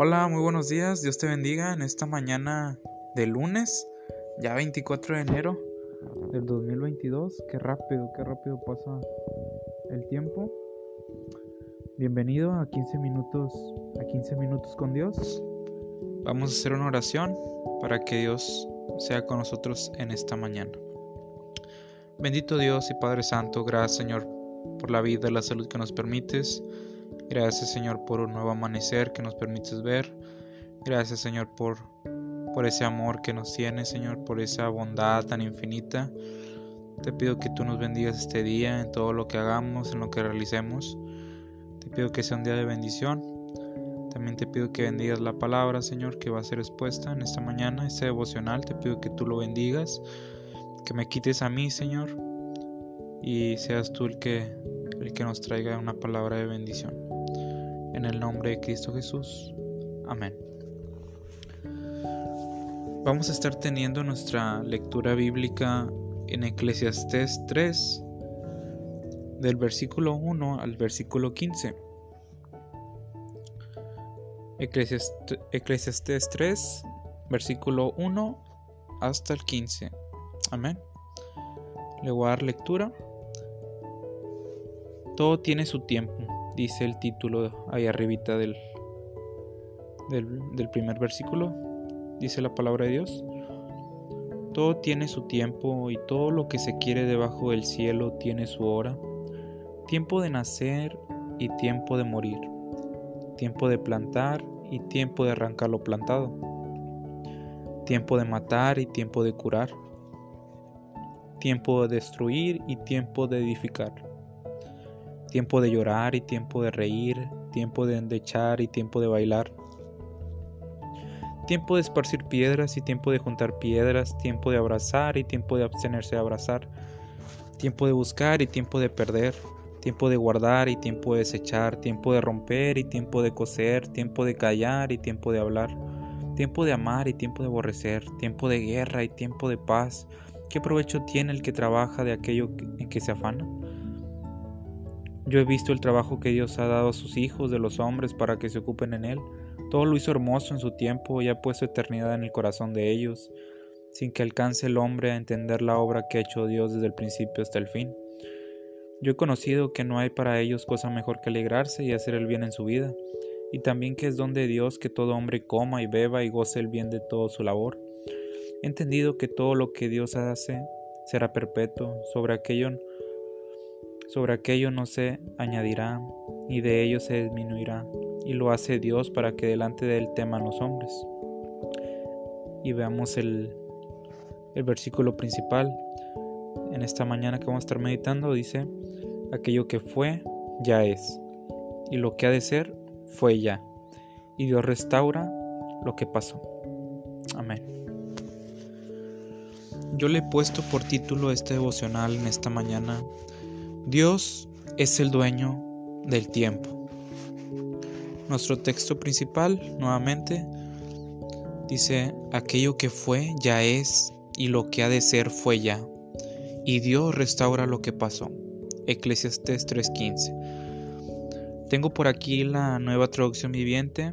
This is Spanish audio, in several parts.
Hola, muy buenos días, Dios te bendiga en esta mañana de lunes, ya 24 de enero del 2022. Qué rápido, qué rápido pasa el tiempo. Bienvenido a 15 minutos, a 15 minutos con Dios. Vamos a hacer una oración para que Dios sea con nosotros en esta mañana. Bendito Dios y Padre Santo, gracias Señor por la vida y la salud que nos permites. Gracias Señor por un nuevo amanecer que nos permites ver. Gracias Señor por, por ese amor que nos tienes, Señor, por esa bondad tan infinita. Te pido que tú nos bendigas este día en todo lo que hagamos, en lo que realicemos. Te pido que sea un día de bendición. También te pido que bendigas la palabra, Señor, que va a ser expuesta en esta mañana, este devocional. Te pido que tú lo bendigas, que me quites a mí, Señor, y seas tú el que, el que nos traiga una palabra de bendición. En el nombre de Cristo Jesús. Amén. Vamos a estar teniendo nuestra lectura bíblica en Eclesiastés 3, del versículo 1 al versículo 15. Eclesiastés 3, versículo 1 hasta el 15. Amén. Le voy a dar lectura. Todo tiene su tiempo dice el título ahí arribita del, del, primer versículo, dice la palabra de Dios. Todo tiene su tiempo y todo lo que se quiere debajo del cielo tiene su hora. Tiempo de nacer y tiempo de morir. Tiempo de plantar y tiempo de arrancar lo plantado. Tiempo de matar y tiempo de curar. Tiempo de destruir y tiempo de edificar tiempo de llorar y tiempo de reír, tiempo de endechar y tiempo de bailar, tiempo de esparcir piedras y tiempo de juntar piedras, tiempo de abrazar y tiempo de abstenerse de abrazar, tiempo de buscar y tiempo de perder, tiempo de guardar y tiempo de desechar, tiempo de romper y tiempo de coser, tiempo de callar y tiempo de hablar, tiempo de amar y tiempo de aborrecer, tiempo de guerra y tiempo de paz. ¿Qué provecho tiene el que trabaja de aquello en que se afana? Yo he visto el trabajo que Dios ha dado a sus hijos de los hombres para que se ocupen en él. Todo lo hizo hermoso en su tiempo y ha puesto eternidad en el corazón de ellos, sin que alcance el hombre a entender la obra que ha hecho Dios desde el principio hasta el fin. Yo he conocido que no hay para ellos cosa mejor que alegrarse y hacer el bien en su vida, y también que es don de Dios que todo hombre coma y beba y goce el bien de toda su labor. He entendido que todo lo que Dios hace será perpetuo, sobre aquello sobre aquello no se añadirá, y de ello se disminuirá, y lo hace Dios para que delante de él teman los hombres. Y veamos el, el versículo principal. En esta mañana que vamos a estar meditando dice, aquello que fue, ya es, y lo que ha de ser, fue ya, y Dios restaura lo que pasó. Amén. Yo le he puesto por título este devocional en esta mañana Dios es el dueño del tiempo. Nuestro texto principal, nuevamente, dice, aquello que fue ya es y lo que ha de ser fue ya. Y Dios restaura lo que pasó. Eclesiastes 3:15. Tengo por aquí la nueva traducción viviente.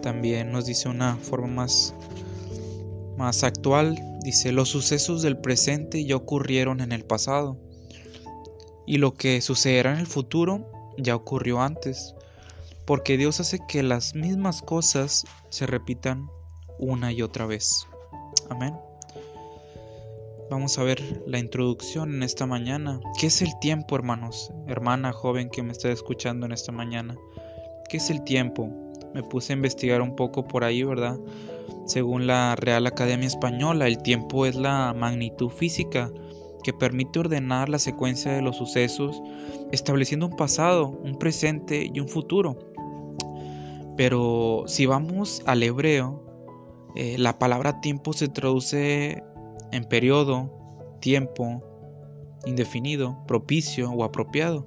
También nos dice una forma más, más actual. Dice, los sucesos del presente ya ocurrieron en el pasado y lo que sucederá en el futuro ya ocurrió antes, porque Dios hace que las mismas cosas se repitan una y otra vez. Amén. Vamos a ver la introducción en esta mañana. ¿Qué es el tiempo, hermanos? Hermana joven que me está escuchando en esta mañana. ¿Qué es el tiempo? Me puse a investigar un poco por ahí, ¿verdad? Según la Real Academia Española, el tiempo es la magnitud física que permite ordenar la secuencia de los sucesos, estableciendo un pasado, un presente y un futuro. Pero si vamos al hebreo, eh, la palabra tiempo se traduce en periodo, tiempo, indefinido, propicio o apropiado.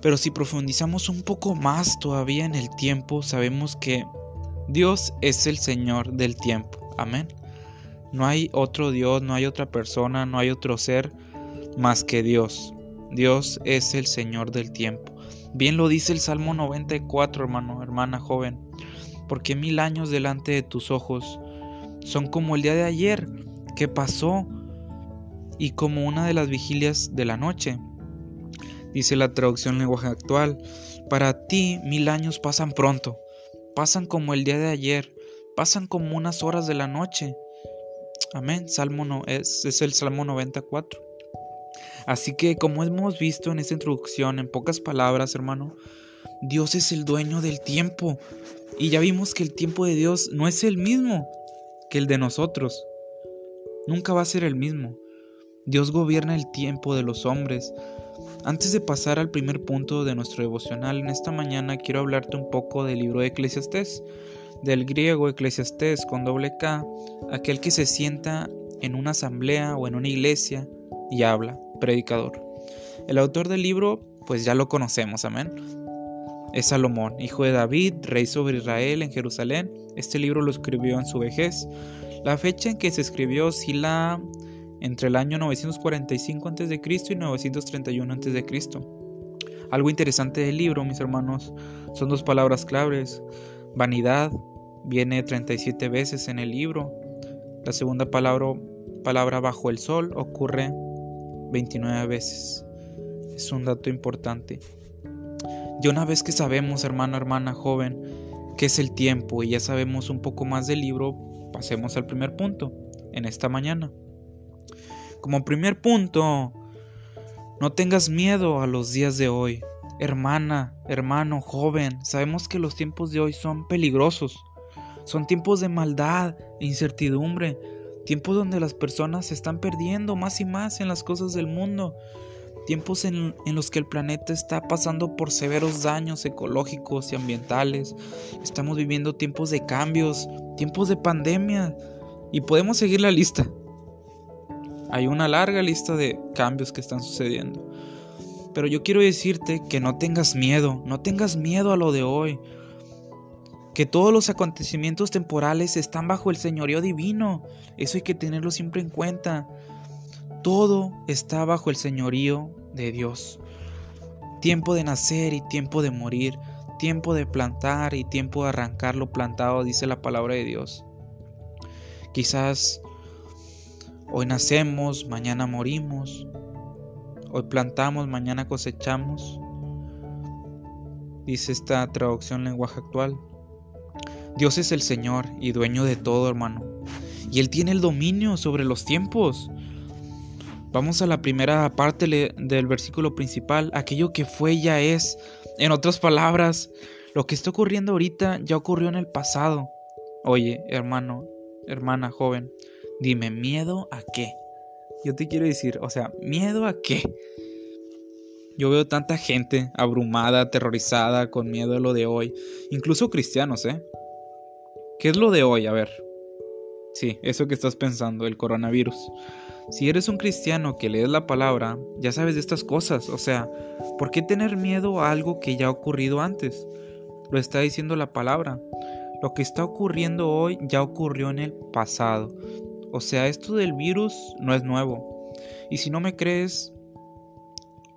Pero si profundizamos un poco más todavía en el tiempo, sabemos que Dios es el Señor del tiempo. Amén. No hay otro Dios, no hay otra persona, no hay otro ser más que Dios. Dios es el Señor del tiempo. Bien lo dice el Salmo 94, hermano, hermana joven, porque mil años delante de tus ojos son como el día de ayer que pasó y como una de las vigilias de la noche. Dice la traducción lenguaje actual, para ti mil años pasan pronto, pasan como el día de ayer, pasan como unas horas de la noche. Amén, Salmo no, es, es el Salmo 94. Así que como hemos visto en esta introducción, en pocas palabras, hermano, Dios es el dueño del tiempo. Y ya vimos que el tiempo de Dios no es el mismo que el de nosotros. Nunca va a ser el mismo. Dios gobierna el tiempo de los hombres. Antes de pasar al primer punto de nuestro devocional, en esta mañana quiero hablarte un poco del libro de Eclesiastés, del griego Eclesiastés con doble K, aquel que se sienta en una asamblea o en una iglesia y habla, predicador. El autor del libro, pues ya lo conocemos, amén. Es Salomón, hijo de David, rey sobre Israel en Jerusalén. Este libro lo escribió en su vejez. La fecha en que se escribió oscila entre el año 945 a.C. y 931 a.C. Algo interesante del libro, mis hermanos, son dos palabras claves. Vanidad viene 37 veces en el libro. La segunda palabra, palabra bajo el sol ocurre 29 veces. Es un dato importante. Y una vez que sabemos, hermano, hermana, joven, qué es el tiempo y ya sabemos un poco más del libro, pasemos al primer punto en esta mañana. Como primer punto, no tengas miedo a los días de hoy. Hermana, hermano, joven, sabemos que los tiempos de hoy son peligrosos. Son tiempos de maldad e incertidumbre, tiempos donde las personas se están perdiendo más y más en las cosas del mundo, tiempos en, en, los que el planeta está pasando por severos daños ecológicos y ambientales, estamos viviendo tiempos de cambios, tiempos de pandemia y podemos seguir la lista. Hay una larga lista de cambios que están sucediendo. Pero yo quiero decirte que no tengas miedo, no tengas miedo a lo de hoy, que todos los acontecimientos temporales están bajo el señorío divino. Eso hay que tenerlo siempre en cuenta. Todo está bajo el señorío de Dios. Tiempo de nacer y tiempo de morir, tiempo de plantar y tiempo de arrancar lo plantado, dice la palabra de Dios. Quizás hoy nacemos, mañana morimos, hoy plantamos, mañana cosechamos, dice esta traducción lenguaje actual. Dios es el Señor y dueño de todo, hermano. Y Él tiene el dominio sobre los tiempos. Vamos a la primera parte del versículo principal. Aquello que fue ya es. En otras palabras, lo que está ocurriendo ahorita ya ocurrió en el pasado. Oye, hermano, hermana joven, dime, ¿miedo a qué? Yo te quiero decir, o sea, ¿miedo a qué? Yo veo tanta gente abrumada, aterrorizada, con miedo a lo de hoy. Incluso cristianos, ¿eh? ¿Qué es lo de hoy? A ver. Sí, eso que estás pensando, el coronavirus. Si eres un cristiano que lees la palabra, ya sabes de estas cosas. O sea, ¿por qué tener miedo a algo que ya ha ocurrido antes? Lo está diciendo la palabra. Lo que está ocurriendo hoy ya ocurrió en el pasado. O sea, esto del virus no es nuevo. Y si no me crees,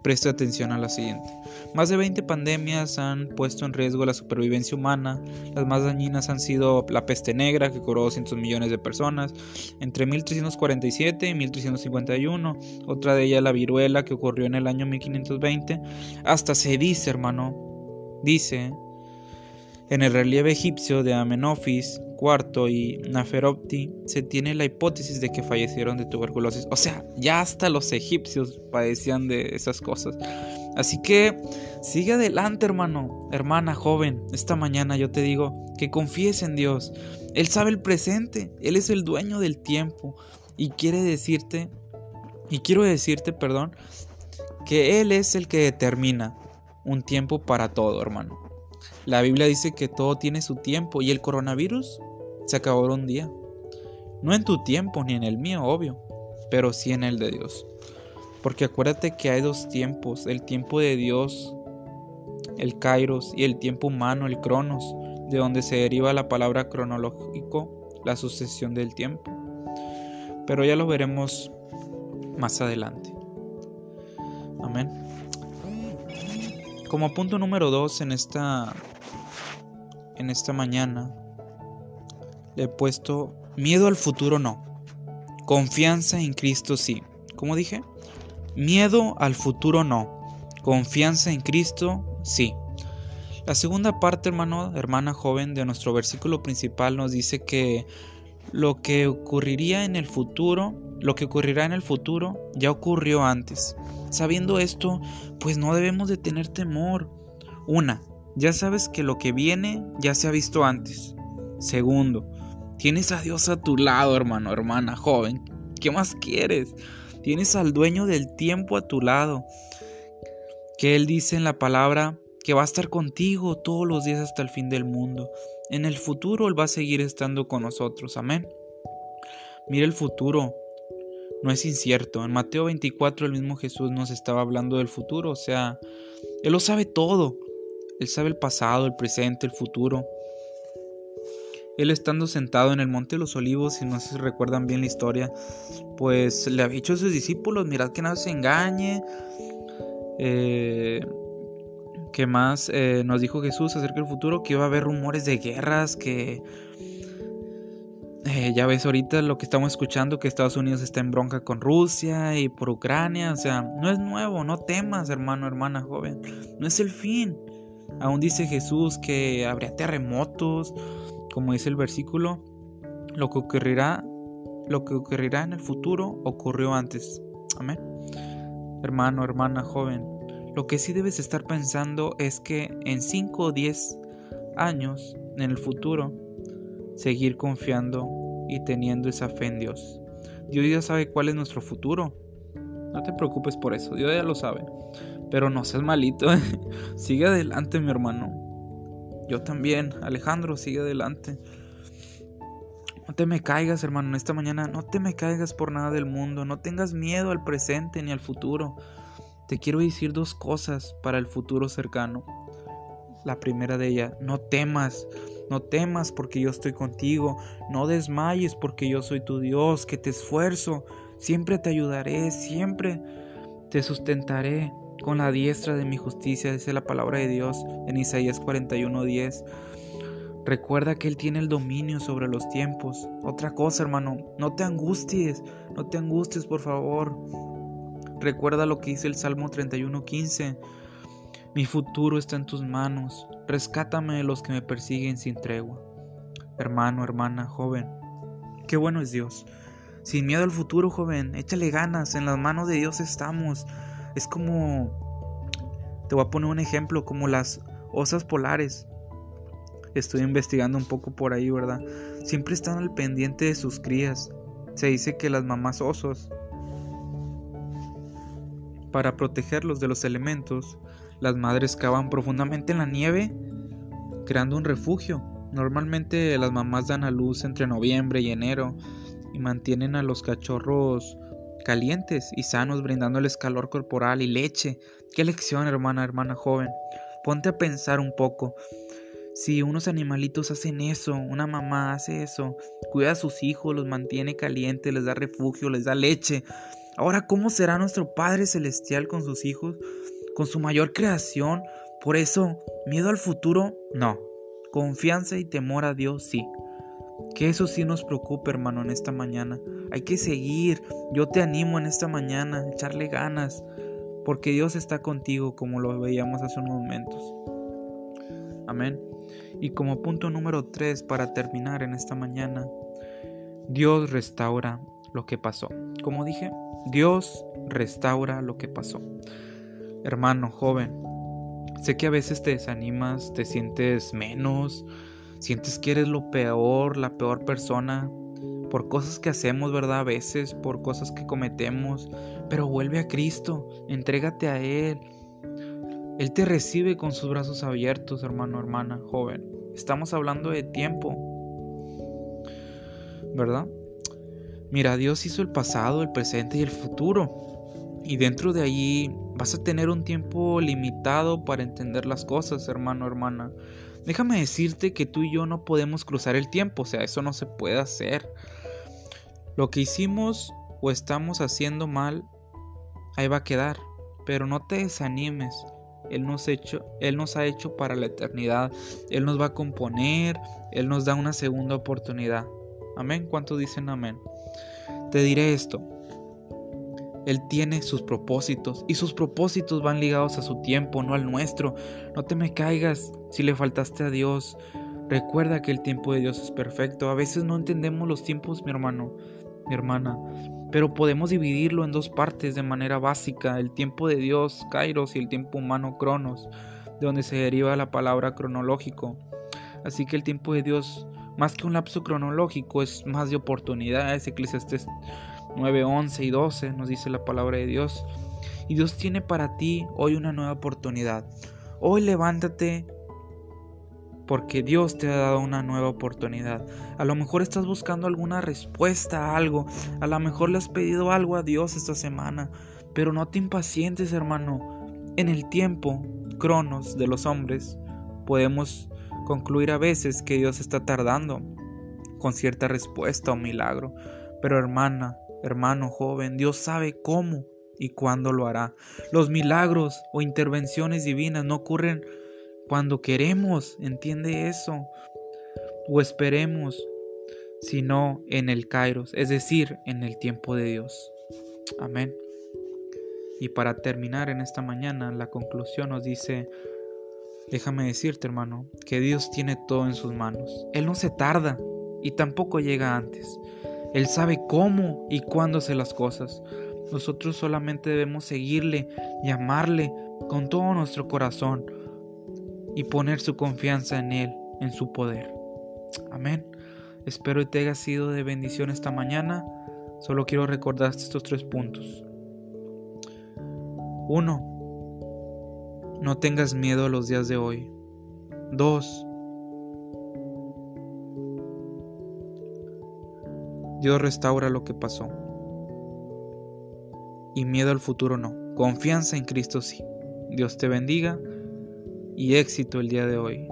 Preste atención a la siguiente. Más de 20 pandemias han puesto en riesgo la supervivencia humana. Las más dañinas han sido la peste negra, que cobró 200 millones de personas, entre 1347 y 1351. Otra de ellas la viruela, que ocurrió en el año 1520. Hasta se dice, hermano, dice en el relieve egipcio de Amenofis Y Naferopti se tiene la hipótesis de que fallecieron de tuberculosis. O sea, ya hasta los egipcios padecían de esas cosas. Así que sigue adelante, hermano, hermana joven. Esta mañana yo te digo que confíes en Dios. Él sabe el presente, Él es el dueño del tiempo y quiere decirte, y quiero decirte, perdón, que Él es el que determina un tiempo para todo, hermano. La Biblia dice que todo tiene su tiempo y el coronavirus se acabó un día. No en tu tiempo ni en el mío, obvio, pero sí en el de Dios. Porque acuérdate que hay dos tiempos, el tiempo de Dios, el kairos, y el tiempo humano, el cronos, de donde se deriva la palabra cronológico, la sucesión del tiempo. Pero ya lo veremos más adelante. Amén. Como punto número dos en esta, en esta mañana, le he puesto miedo al futuro no, confianza en Cristo sí. ¿Cómo dije? Miedo al futuro no, confianza en Cristo sí. La segunda parte, hermano, hermana joven, de nuestro versículo principal nos dice que lo que ocurriría en el futuro, lo que ocurrirá en el futuro, ya ocurrió antes. Sabiendo esto, pues no debemos de tener temor. Una, ya sabes que lo que viene ya se ha visto antes. Segundo, tienes a Dios a tu lado, hermano, hermana, joven. ¿Qué más quieres? Tienes al dueño del tiempo a tu lado. Que Él dice en la palabra, que va a estar contigo todos los días hasta el fin del mundo. En el futuro Él va a seguir estando con nosotros. Amén. Mira el futuro. No es incierto. En Mateo 24 el mismo Jesús nos estaba hablando del futuro. O sea, Él lo sabe todo. Él sabe el pasado, el presente, el futuro. Él estando sentado en el Monte de los Olivos, si no se recuerdan bien la historia, pues le había dicho a sus discípulos, mirad que nada se engañe, eh, ¿Qué más eh, nos dijo Jesús acerca del futuro? Que iba a haber rumores de guerras, que eh, ya ves ahorita lo que estamos escuchando, que Estados Unidos está en bronca con Rusia y por Ucrania. O sea, no es nuevo, no temas, hermano, hermana joven. No es el fin. Aún dice Jesús que habría terremotos, como dice el versículo. Lo que ocurrirá, lo que ocurrirá en el futuro ocurrió antes. Amén. Hermano, hermana joven, lo que sí debes estar pensando es que en 5 o 10 años, en el futuro, seguir confiando y teniendo esa fe en Dios. Dios ya sabe cuál es nuestro futuro. No te preocupes por eso, Dios ya lo sabe. Pero no seas malito, sigue adelante mi hermano. Yo también, Alejandro, sigue adelante. No te me caigas, hermano, en esta mañana. No te me caigas por nada del mundo. No tengas miedo al presente ni al futuro te quiero decir dos cosas para el futuro cercano. La primera de ellas, no temas, no temas porque yo estoy contigo, no desmayes porque yo soy tu Dios, que te esfuerzo, siempre te ayudaré, siempre te sustentaré con la diestra de mi justicia, dice la palabra de Dios en Isaías 41:10. Recuerda que Él tiene el dominio sobre los tiempos. Otra cosa, hermano, no te angusties, no te angusties, por favor. Recuerda lo que dice el Salmo 31:15. Mi futuro está en tus manos. Rescátame de los que me persiguen sin tregua. Hermano, hermana, joven. Qué bueno es Dios. Sin miedo al futuro, joven. Échale ganas. En las manos de Dios estamos. Es como... Te voy a poner un ejemplo, como las osas polares. Estoy investigando un poco por ahí, ¿verdad? Siempre están al pendiente de sus crías. Se dice que las mamás osos para protegerlos de los elementos, las madres cavan profundamente en la nieve, creando un refugio. Normalmente las mamás dan a luz entre noviembre y enero y mantienen a los cachorros calientes y sanos, brindándoles calor corporal y leche. Qué lección, hermana, hermana joven. Ponte a pensar un poco. Si unos animalitos hacen eso, una mamá hace eso, cuida a sus hijos, los mantiene calientes, les da refugio, les da leche, Ahora, ¿cómo será nuestro Padre Celestial con sus hijos, con su mayor creación? Por eso, miedo al futuro, no. Confianza y temor a Dios, sí. Que eso sí nos preocupe, hermano, en esta mañana. Hay que seguir. Yo te animo en esta mañana, echarle ganas, porque Dios está contigo, como lo veíamos hace unos momentos. Amén. Y como punto número 3 para terminar en esta mañana, Dios restaura lo que pasó. Como dije, Dios restaura lo que pasó. Hermano, joven, sé que a veces te desanimas, te sientes menos, sientes que eres lo peor, la peor persona, por cosas que hacemos, ¿verdad? A veces, por cosas que cometemos, pero vuelve a Cristo, entrégate a Él. Él te recibe con sus brazos abiertos, hermano, hermana, joven. Estamos hablando de tiempo, ¿verdad? Mira, Dios hizo el pasado, el presente y el futuro. Y dentro de allí vas a tener un tiempo limitado para entender las cosas, hermano, hermana. Déjame decirte que tú y yo no podemos cruzar el tiempo, o sea, eso no se puede hacer. Lo que hicimos o estamos haciendo mal, ahí va a quedar. Pero no te desanimes, Él nos, ha hecho para la eternidad. Él nos va a componer, Él nos da una segunda oportunidad. Amén. ¿Cuántos dicen amén? Te diré esto. Él tiene sus propósitos y sus propósitos van ligados a su tiempo, no al nuestro. No te me caigas si le faltaste a Dios. Recuerda que el tiempo de Dios es perfecto. A veces no entendemos los tiempos, mi hermano, hermana, pero podemos dividirlo en dos partes de manera básica. El tiempo de Dios, Kairos, y el tiempo humano, Cronos, de donde se deriva la palabra cronológico. Así que el tiempo de Dios, más que un lapso cronológico, es más de oportunidades. Eclesiastes 9, 11 y 12 nos dice la palabra de Dios. Y Dios tiene para ti hoy una nueva oportunidad. Hoy levántate porque Dios te ha dado una nueva oportunidad. A lo mejor estás buscando alguna respuesta a algo, a lo mejor le has pedido algo a Dios esta semana, pero no te impacientes, hermano. En el tiempo, cronos de los hombres, podemos concluir a veces que Dios está tardando con cierta respuesta o milagro. Pero hermana, hermano joven, Dios sabe cómo y cuándo lo hará. Los milagros o intervenciones divinas no ocurren cuando queremos, entiende eso, o esperemos, sino en el Kairos, es decir, en el tiempo de Dios. Amén. Y para terminar en esta mañana, la conclusión nos dice, déjame decirte hermano, que Dios tiene todo en sus manos. Él no se tarda y tampoco llega antes. Él sabe cómo y cuándo hace las cosas. Nosotros solamente debemos seguirle y amarle con todo nuestro corazón y poner su confianza en Él, en su poder. Amén. Espero que te haya sido de bendición esta mañana. Solo quiero recordarte estos tres puntos. Uno, no tengas miedo a los días de hoy. Dos, Dios restaura lo que pasó. Y miedo al futuro no. Confianza en Cristo sí. Dios te bendiga y éxito el día de hoy.